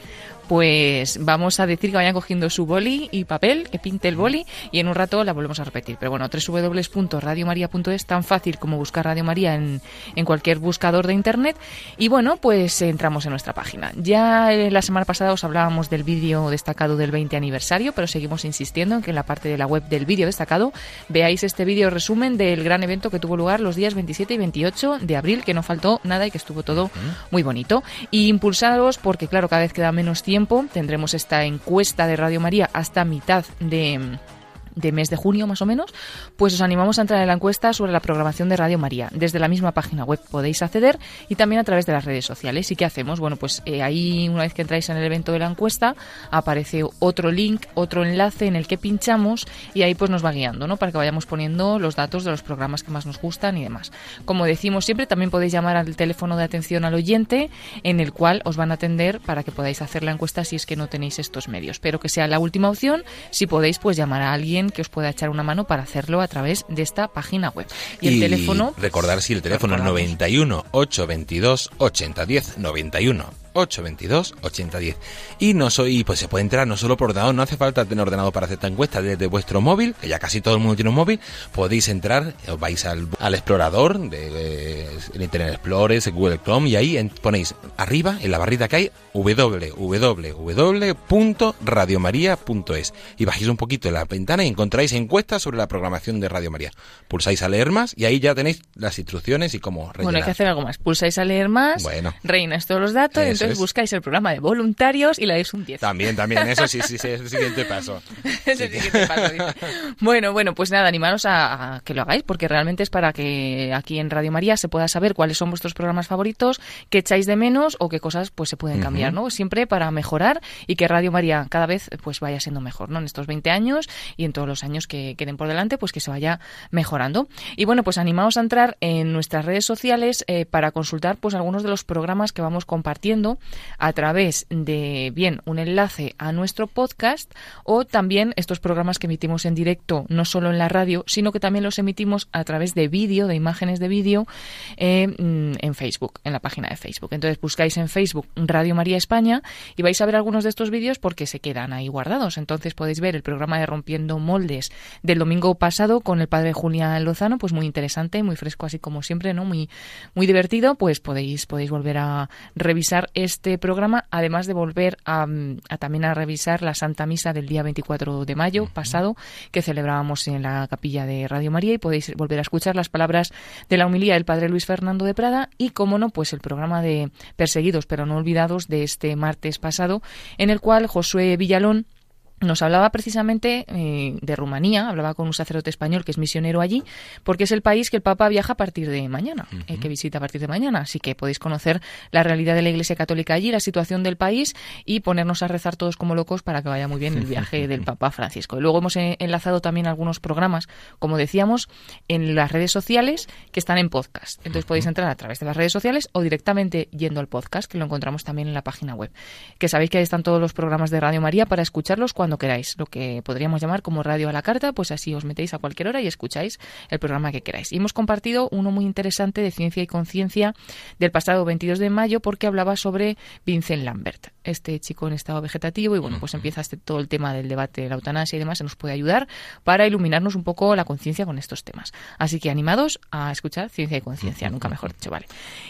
pues vamos a decir que vayan cogiendo su boli y papel, que pinte el boli, y en un rato la volvemos a repetir. Pero bueno, www.radiomaria.es, tan fácil como buscar Radio María en, en cualquier buscador de internet. Y bueno, pues entramos en nuestra página. Ya eh, la semana pasada os hablábamos del vídeo destacado del 20 aniversario, pero seguimos insistiendo en que en la parte de la web del vídeo destacado veáis este vídeo resumen del gran evento que tuvo lugar los días 27 y 28 de abril, que no faltó nada y que estuvo todo muy bonito. Y impulsados porque, claro, cada vez queda menos tiempo. Tendremos esta encuesta de Radio María hasta mitad de de mes de junio más o menos, pues os animamos a entrar en la encuesta sobre la programación de Radio María. Desde la misma página web podéis acceder y también a través de las redes sociales. ¿Y qué hacemos? Bueno, pues eh, ahí una vez que entráis en el evento de la encuesta aparece otro link, otro enlace en el que pinchamos y ahí pues nos va guiando, ¿no? Para que vayamos poniendo los datos de los programas que más nos gustan y demás. Como decimos siempre, también podéis llamar al teléfono de atención al oyente en el cual os van a atender para que podáis hacer la encuesta si es que no tenéis estos medios. Pero que sea la última opción, si podéis pues llamar a alguien que os pueda echar una mano para hacerlo a través de esta página web. Y el teléfono Recordar si el teléfono es 91 822 8010 91 822 8010. Y no soy, pues se puede entrar no solo por ordenador, no hace falta tener ordenador para hacer esta encuesta, desde vuestro móvil, que ya casi todo el mundo tiene un móvil, podéis entrar, os vais al, al explorador de eh, Internet Explorer, Google Chrome, y ahí en- ponéis arriba, en la barrita que hay, www.radiomaria.es. Y bajáis un poquito en la ventana y encontráis encuestas sobre la programación de Radio María. Pulsáis a leer más y ahí ya tenéis las instrucciones y cómo rellenar. Bueno, hay que hacer algo más. Pulsáis a leer más, Bueno. reinas todos los datos, Eso entonces es. buscáis el programa de voluntarios y le dais un 10. También, también, eso sí, sí, sí, es el siguiente paso. Es el siguiente paso, dice. Bueno, bueno, pues nada, animaros a, a que lo hagáis, porque realmente es para que aquí en Radio María se pueda saber cuáles son vuestros programas favoritos, qué echáis de menos o qué cosas pues se pueden cambiar, ¿no? Siempre para mejorar y que Radio María cada vez pues vaya siendo mejor, ¿no? En estos 20 años y en todos los años que queden por delante, pues que se vaya mejorando. Y bueno, pues animaos a entrar en nuestras redes sociales eh, para consultar pues algunos de los programas que vamos compartiendo a través de bien un enlace a nuestro podcast o también estos programas que emitimos en directo no solo en la radio sino que también los emitimos a través de vídeo de imágenes de vídeo eh, mm, en Facebook en la página de Facebook. Entonces buscáis en Facebook Radio María España y vais a ver algunos de estos vídeos porque se quedan ahí guardados. Entonces podéis ver el programa de Rompiendo Moldes del domingo pasado con el padre Julián Lozano pues muy interesante muy fresco así como siempre no muy muy divertido. Pues podéis podéis volver a revisar este programa además de volver a, mm, a también a revisar la Santa Misa del día 24 de mayo pasado que celebrábamos en la capilla de Radio María y podéis volver a escuchar las palabras de la humilía del padre Luis Fernando de Prada y como no pues el programa de Perseguidos pero no olvidados de este martes pasado en el cual Josué Villalón nos hablaba precisamente eh, de Rumanía, hablaba con un sacerdote español que es misionero allí, porque es el país que el Papa viaja a partir de mañana, eh, que visita a partir de mañana. Así que podéis conocer la realidad de la Iglesia Católica allí, la situación del país y ponernos a rezar todos como locos para que vaya muy bien el viaje del Papa Francisco. Y luego hemos eh, enlazado también algunos programas, como decíamos, en las redes sociales que están en podcast. Entonces podéis entrar a través de las redes sociales o directamente yendo al podcast, que lo encontramos también en la página web. Que sabéis que ahí están todos los programas de Radio María para escucharlos cuando queráis, lo que podríamos llamar como radio a la carta, pues así os metéis a cualquier hora y escucháis el programa que queráis. Y hemos compartido uno muy interesante de ciencia y conciencia del pasado 22 de mayo porque hablaba sobre Vincent Lambert, este chico en estado vegetativo y bueno, pues empieza este, todo el tema del debate de la eutanasia y demás, se nos puede ayudar para iluminarnos un poco la conciencia con estos temas. Así que animados a escuchar ciencia y conciencia, nunca mejor dicho, vale.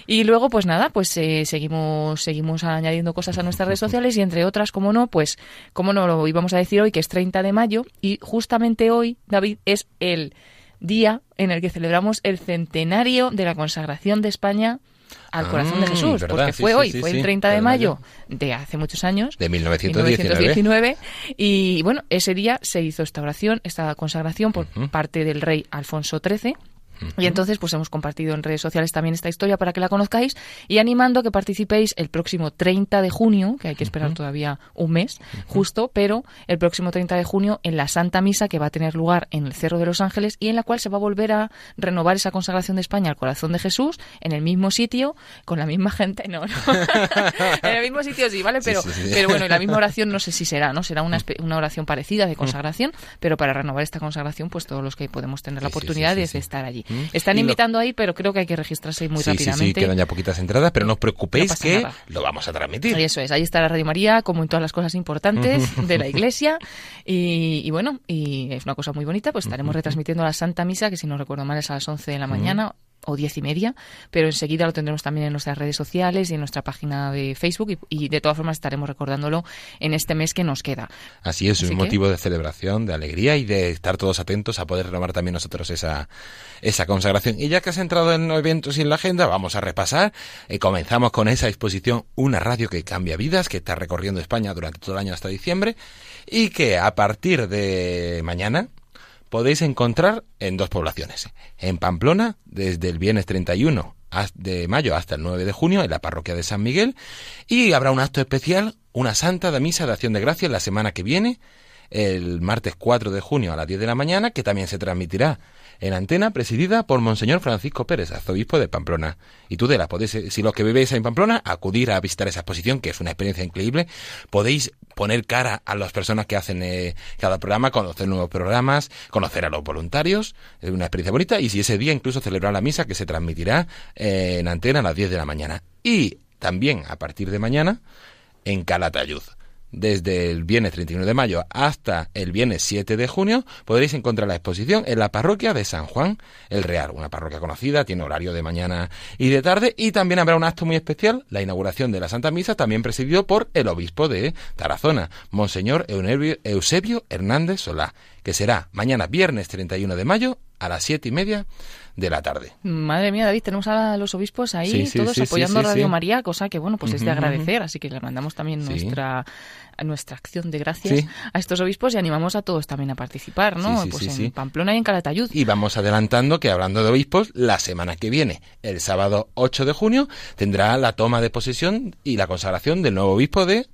Y luego pues nada, pues eh, seguimos seguimos añadiendo cosas a nuestras redes sociales y entre otras, como no, pues como no lo íbamos a decir hoy que es 30 de mayo y justamente hoy, David, es el día en el que celebramos el centenario de la consagración de España al corazón de Ah, Jesús, verdad, porque fue sí, hoy, sí, fue el 30 de de mayo de hace muchos años, De 1919. 1919, y bueno, ese día se hizo esta oración, esta consagración por parte del rey Alfonso XIII. Y entonces pues hemos compartido en redes sociales también esta historia para que la conozcáis y animando a que participéis el próximo 30 de junio, que hay que esperar todavía un mes justo, pero el próximo 30 de junio en la Santa Misa que va a tener lugar en el Cerro de los Ángeles y en la cual se va a volver a renovar esa consagración de España al corazón de Jesús en el mismo sitio, con la misma gente, no, no. en el mismo sitio sí, ¿vale? Pero, sí, sí. pero bueno, y la misma oración no sé si será, ¿no? Será una, una oración parecida de consagración, pero para renovar esta consagración, pues todos los que podemos tener la oportunidad sí, de estar allí. Mm. Están Y lo- invitando ahí, pero creo que hay que registrarse muy Sí, sí, rápidamente. sí, quedan ya poquitas entradas, pero no os preocupéis No que nada. lo vamos a transmitir. Y eso es, ahí está la Radio María, como en todas las cosas importantes de la Iglesia. Y, y bueno, y es una cosa muy bonita, pues estaremos retransmitiendo la Santa Misa, que si no recuerdo mal es a las 11 de la mañana o diez y media, pero enseguida lo tendremos también en nuestras redes sociales y en nuestra página de Facebook y, y de todas formas estaremos recordándolo en este mes que nos queda. Así es, Así un que- motivo de celebración, de alegría y de estar todos atentos a poder renovar también nosotros esa, esa consagración. Y ya que has entrado en los eventos y en la agenda, vamos a repasar. Eh, comenzamos con esa exposición Una radio que cambia vidas, que está recorriendo España durante todo el año hasta diciembre y que a partir de mañana podéis encontrar en dos poblaciones. En Pamplona, desde el viernes 31 has- de mayo hasta el 9 de junio, en la parroquia de San Miguel, y habrá un acto especial, una santa de misa de acción de gracias la semana que viene, el martes 4 de junio a las 10 de la mañana, que también se transmitirá en antena, presidida por Monseñor Francisco Pérez, arzobispo de Pamplona. Y tú, de la podéis, eh, si los que vivís en Pamplona, acudir a visitar esa exposición, que es una experiencia increíble. Podéis poner cara a las personas que hacen eh, cada programa, conocer nuevos programas, conocer a los voluntarios. Es una experiencia bonita. Y si ese día incluso celebrar la misa, que se transmitirá eh, en antena a las 10 de la mañana. Y también a partir de mañana en Calatayud desde el viernes 31 de mayo hasta el viernes 7 de junio, podréis encontrar la exposición en la parroquia de San Juan el Real, una parroquia conocida, tiene horario de mañana y de tarde, y también habrá un acto muy especial, la inauguración de la Santa Misa, también presidido por el obispo de Tarazona, Monseñor Eusebio Hernández Solá, que será mañana viernes 31 de mayo a las siete y media de la tarde. Madre mía, David, tenemos a los obispos ahí todos apoyando a Radio María, cosa que, bueno, pues es de agradecer, así que le mandamos también nuestra nuestra acción de gracias a estos obispos y animamos a todos también a participar, ¿no? pues en Pamplona y en Calatayud. Y vamos adelantando que hablando de obispos, la semana que viene, el sábado 8 de junio, tendrá la toma de posesión y la consagración del nuevo obispo de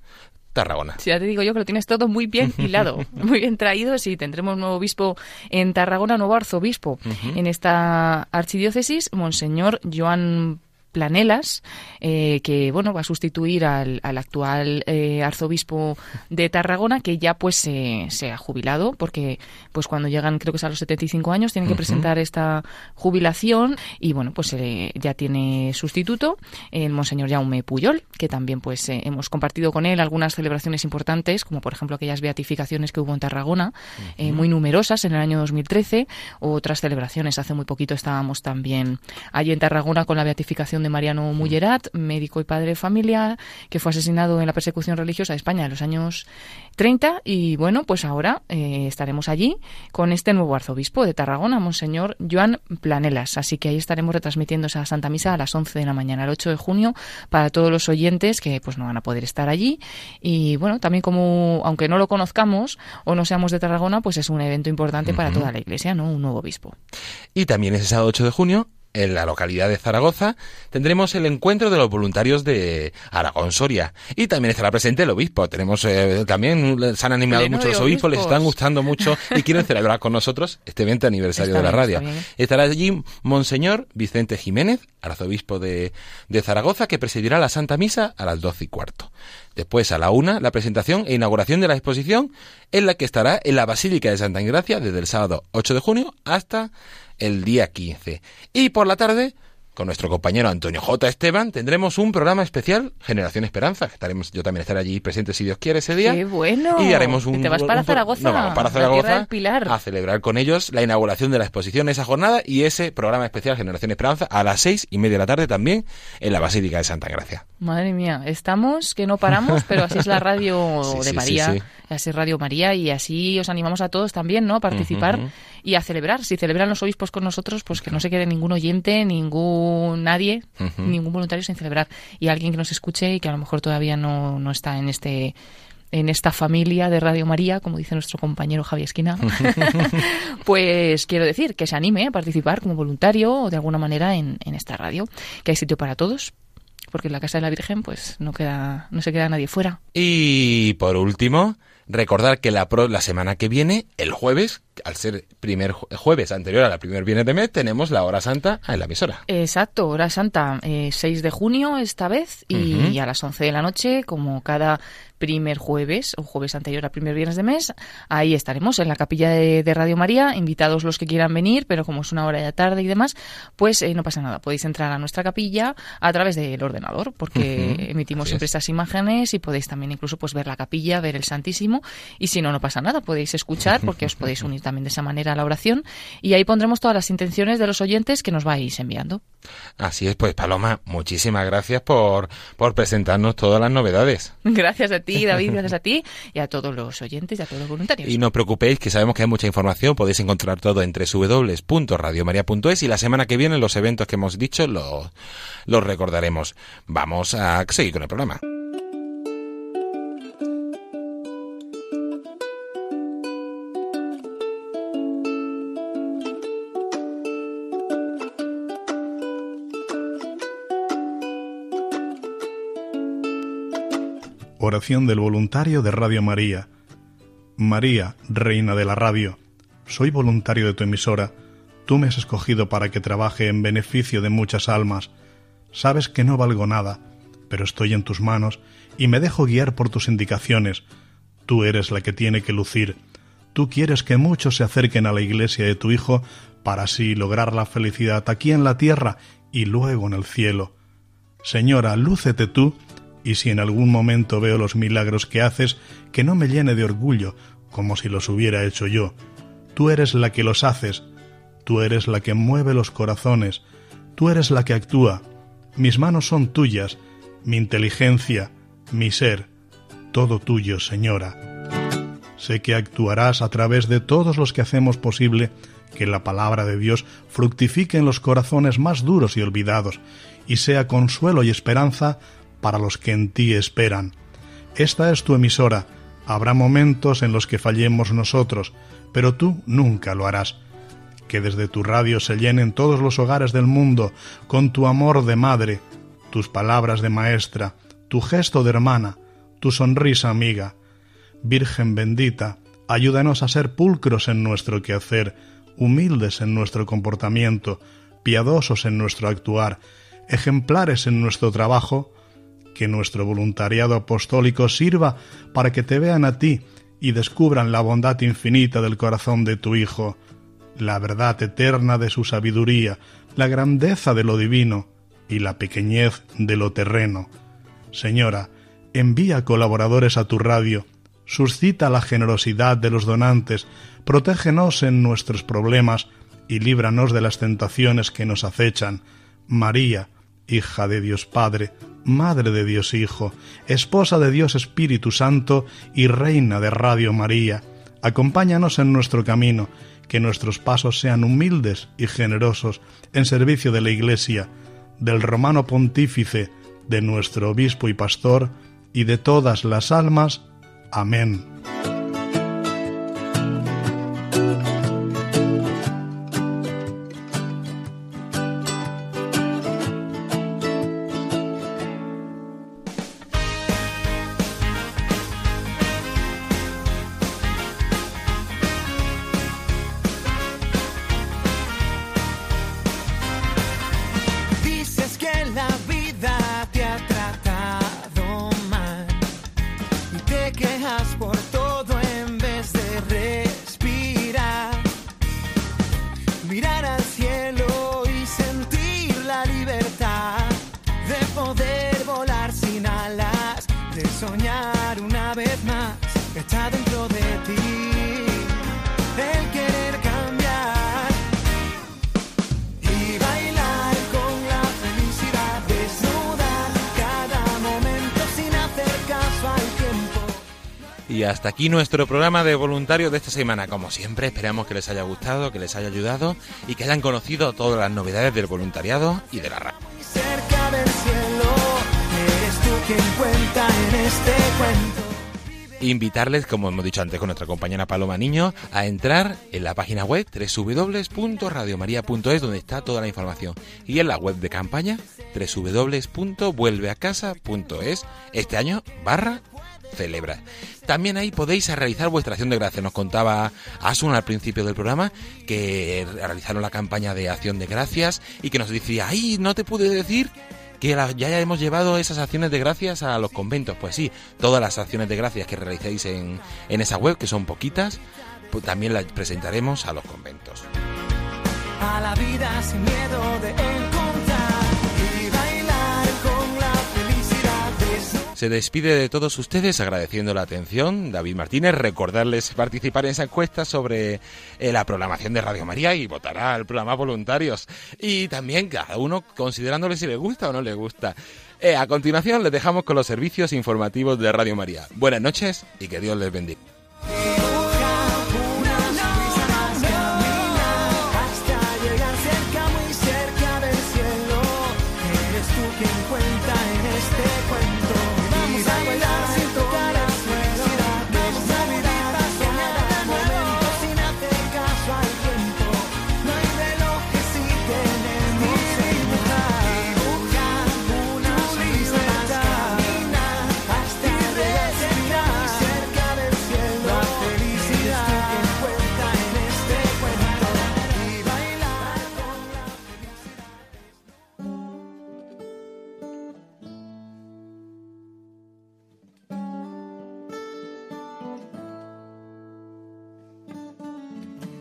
Tarragona. Sí, ya te digo yo que lo tienes todo muy bien hilado, muy bien traído. Sí, tendremos nuevo obispo en Tarragona, nuevo arzobispo en esta archidiócesis, Monseñor Joan Planelas, eh, que bueno va a sustituir al, actual eh, arzobispo de Tarragona, que ya pues se, ha jubilado, porque pues cuando llegan, creo que es a los 75 años, tienen que presentar esta jubilación y bueno, pues eh, ya tiene sustituto, el monseñor Jaume Puyol, que también pues hemos compartido con él algunas celebraciones importantes, como por ejemplo aquellas beatificaciones que hubo en Tarragona, muy numerosas en el año 2013, otras celebraciones, hace muy poquito estábamos también allí en Tarragona con la beatificación de Mariano Mullerat, médico y padre de familia, que fue asesinado en la persecución religiosa de España en los años 30. Y bueno, pues ahora eh, estaremos allí con este nuevo arzobispo de Tarragona, Monseñor Joan Planelas. Así que ahí estaremos retransmitiendo esa Santa Misa a las 11 de la mañana, el 8 de junio, para todos los oyentes que pues no van a poder estar allí. Y bueno, también como, aunque no lo conozcamos o no seamos de Tarragona, pues es un evento importante para toda la Iglesia, ¿no? Un nuevo obispo. Y también ese sábado 8 de junio en la localidad de Zaragoza tendremos el encuentro de los voluntarios de Aragón Soria y también estará presente el obispo. Tenemos eh, también se han animado muchos los obispos, les están gustando mucho y quieren celebrar con nosotros este evento aniversario de la radio. Estará allí Monseñor Vicente Jiménez, arzobispo de, de Zaragoza, que presidirá la Santa Misa a las doce y cuarto. Después, a la una, la presentación e inauguración de la exposición, en la que estará en la Basílica de Santa Ingracia desde el sábado 8 de junio hasta el día 15. Y por la tarde, con nuestro compañero Antonio J. Esteban, tendremos un programa especial, Generación Esperanza. Estaremos, yo también estaré allí presente si Dios quiere ese día. ¡Qué bueno! Y haremos un. ¿Te vas para Zaragoza? No, para Zaragoza. A celebrar con ellos la inauguración de la exposición esa jornada y ese programa especial Generación Esperanza a las seis y media de la tarde también en la Basílica de Santa Gracia. Madre mía, estamos que no paramos, pero así es la radio de María. así es Radio María y así os animamos a todos también, ¿no? A participar y a celebrar. Si celebran los obispos con nosotros, pues que no se quede ningún oyente, ningún nadie, ningún voluntario sin celebrar. Y alguien que nos escuche y que a lo mejor todavía no, no está en este en esta familia de Radio María, como dice nuestro compañero Javier Esquina, pues quiero decir que se anime a participar como voluntario o de alguna manera en, en esta radio, que hay sitio para todos, porque en la Casa de la Virgen pues no queda no se queda nadie fuera. Y por último, recordar que la, la semana que viene, el jueves, al ser primer jueves anterior a la primer viernes de mes, tenemos la hora santa en la emisora. Exacto, hora santa, 6 eh, de junio esta vez y a las 11 de la noche, como cada primer jueves o jueves anterior al primer viernes de mes. Ahí estaremos en la capilla de, Radio María, invitados los que quieran venir, pero como es una hora de tarde y demás, pues eh, no pasa nada. Podéis entrar a nuestra capilla a través del ordenador, porque emitimos siempre estas imágenes y podéis también incluso pues ver la capilla, ver el Santísimo. Y si no, no pasa nada, podéis escuchar porque os podéis unir también de esa manera la oración. Y ahí pondremos todas las intenciones de los oyentes que nos vais enviando. Así es, pues Paloma, muchísimas gracias por, por presentarnos todas las novedades. Gracias a ti, David, gracias a ti y a todos los oyentes y a todos los voluntarios. Y no os preocupéis, que sabemos que hay mucha información, podéis encontrar todo en www.radiomaria.es y la semana que viene los eventos que hemos dicho los, los recordaremos. Vamos a seguir con el programa. Oración del voluntario de Radio María. María, Reina de la Radio, soy voluntario de tu emisora. Tú me has escogido para que trabaje en beneficio de muchas almas. Sabes que no valgo nada, pero estoy en tus manos y me dejo guiar por tus indicaciones. Tú eres la que tiene que lucir. Tú quieres que muchos se acerquen a la iglesia de tu Hijo para así lograr la felicidad aquí en la tierra y luego en el cielo. Señora, lúcete tú, y si en algún momento veo los milagros que haces, que no me llene de orgullo, como si los hubiera hecho yo. Tú eres la que los haces, tú eres la que mueve los corazones, tú eres la que actúa. Mis manos son tuyas, mi inteligencia, mi ser, todo tuyo, Señora. Sé que actuarás a través de todos los que hacemos posible que la palabra de Dios fructifique en los corazones más duros y olvidados, y sea consuelo y esperanza para los que en ti esperan. Esta es tu emisora. Habrá momentos en los que fallemos nosotros, pero tú nunca lo harás. Que desde tu radio se llenen todos los hogares del mundo con tu amor de madre, tus palabras de maestra, tu gesto de hermana, tu sonrisa amiga. Virgen bendita, ayúdanos a ser pulcros en nuestro quehacer, humildes en nuestro comportamiento, piadosos en nuestro actuar, ejemplares en nuestro trabajo, que nuestro voluntariado apostólico sirva para que te vean a ti y descubran la bondad infinita del corazón de tu Hijo, la verdad eterna de su sabiduría, la grandeza de lo divino y la pequeñez de lo terreno. Señora, envía colaboradores a tu radio, suscita la generosidad de los donantes, protégenos en nuestros problemas y líbranos de las tentaciones que nos acechan. María, hija de Dios Padre, Madre de Dios Hijo, esposa de Dios Espíritu Santo y Reina de Radio María, acompáñanos en nuestro camino, que nuestros pasos sean humildes y generosos en servicio de la Iglesia, del Romano Pontífice, de nuestro Obispo y Pastor, y de todas las almas. Amén. Y nuestro programa de voluntarios de esta semana. Como siempre, esperamos que les haya gustado, que les haya ayudado y que hayan conocido todas las novedades del voluntariado y de la radio. Cerca del cielo, eres tú quien cuenta en este cuento. Invitarles, como hemos dicho antes con nuestra compañera Paloma Niño, a entrar en la página web www.radiomaria.es donde está toda la información y en la web de campaña www.vuelveacasa.es este año barra celebra. También ahí podéis realizar vuestra acción de gracias. Nos contaba Asun al principio del programa que realizaron la campaña de acción de gracias y que nos decía, ay, no te pude decir que ya hemos llevado esas acciones de gracias a los conventos. Pues sí, todas las acciones de gracias que realicéis en, en esa web, que son poquitas, pues también las presentaremos a los conventos. A la vida sin miedo de encontrar Se despide de todos ustedes agradeciendo la atención. David Martínez, recordarles participar en esa encuesta sobre eh, la programación de Radio María y votará al programa voluntarios. Y también cada uno considerándole si le gusta o no le gusta. Eh, a continuación les dejamos con los servicios informativos de Radio María. Buenas noches y que Dios les bendiga.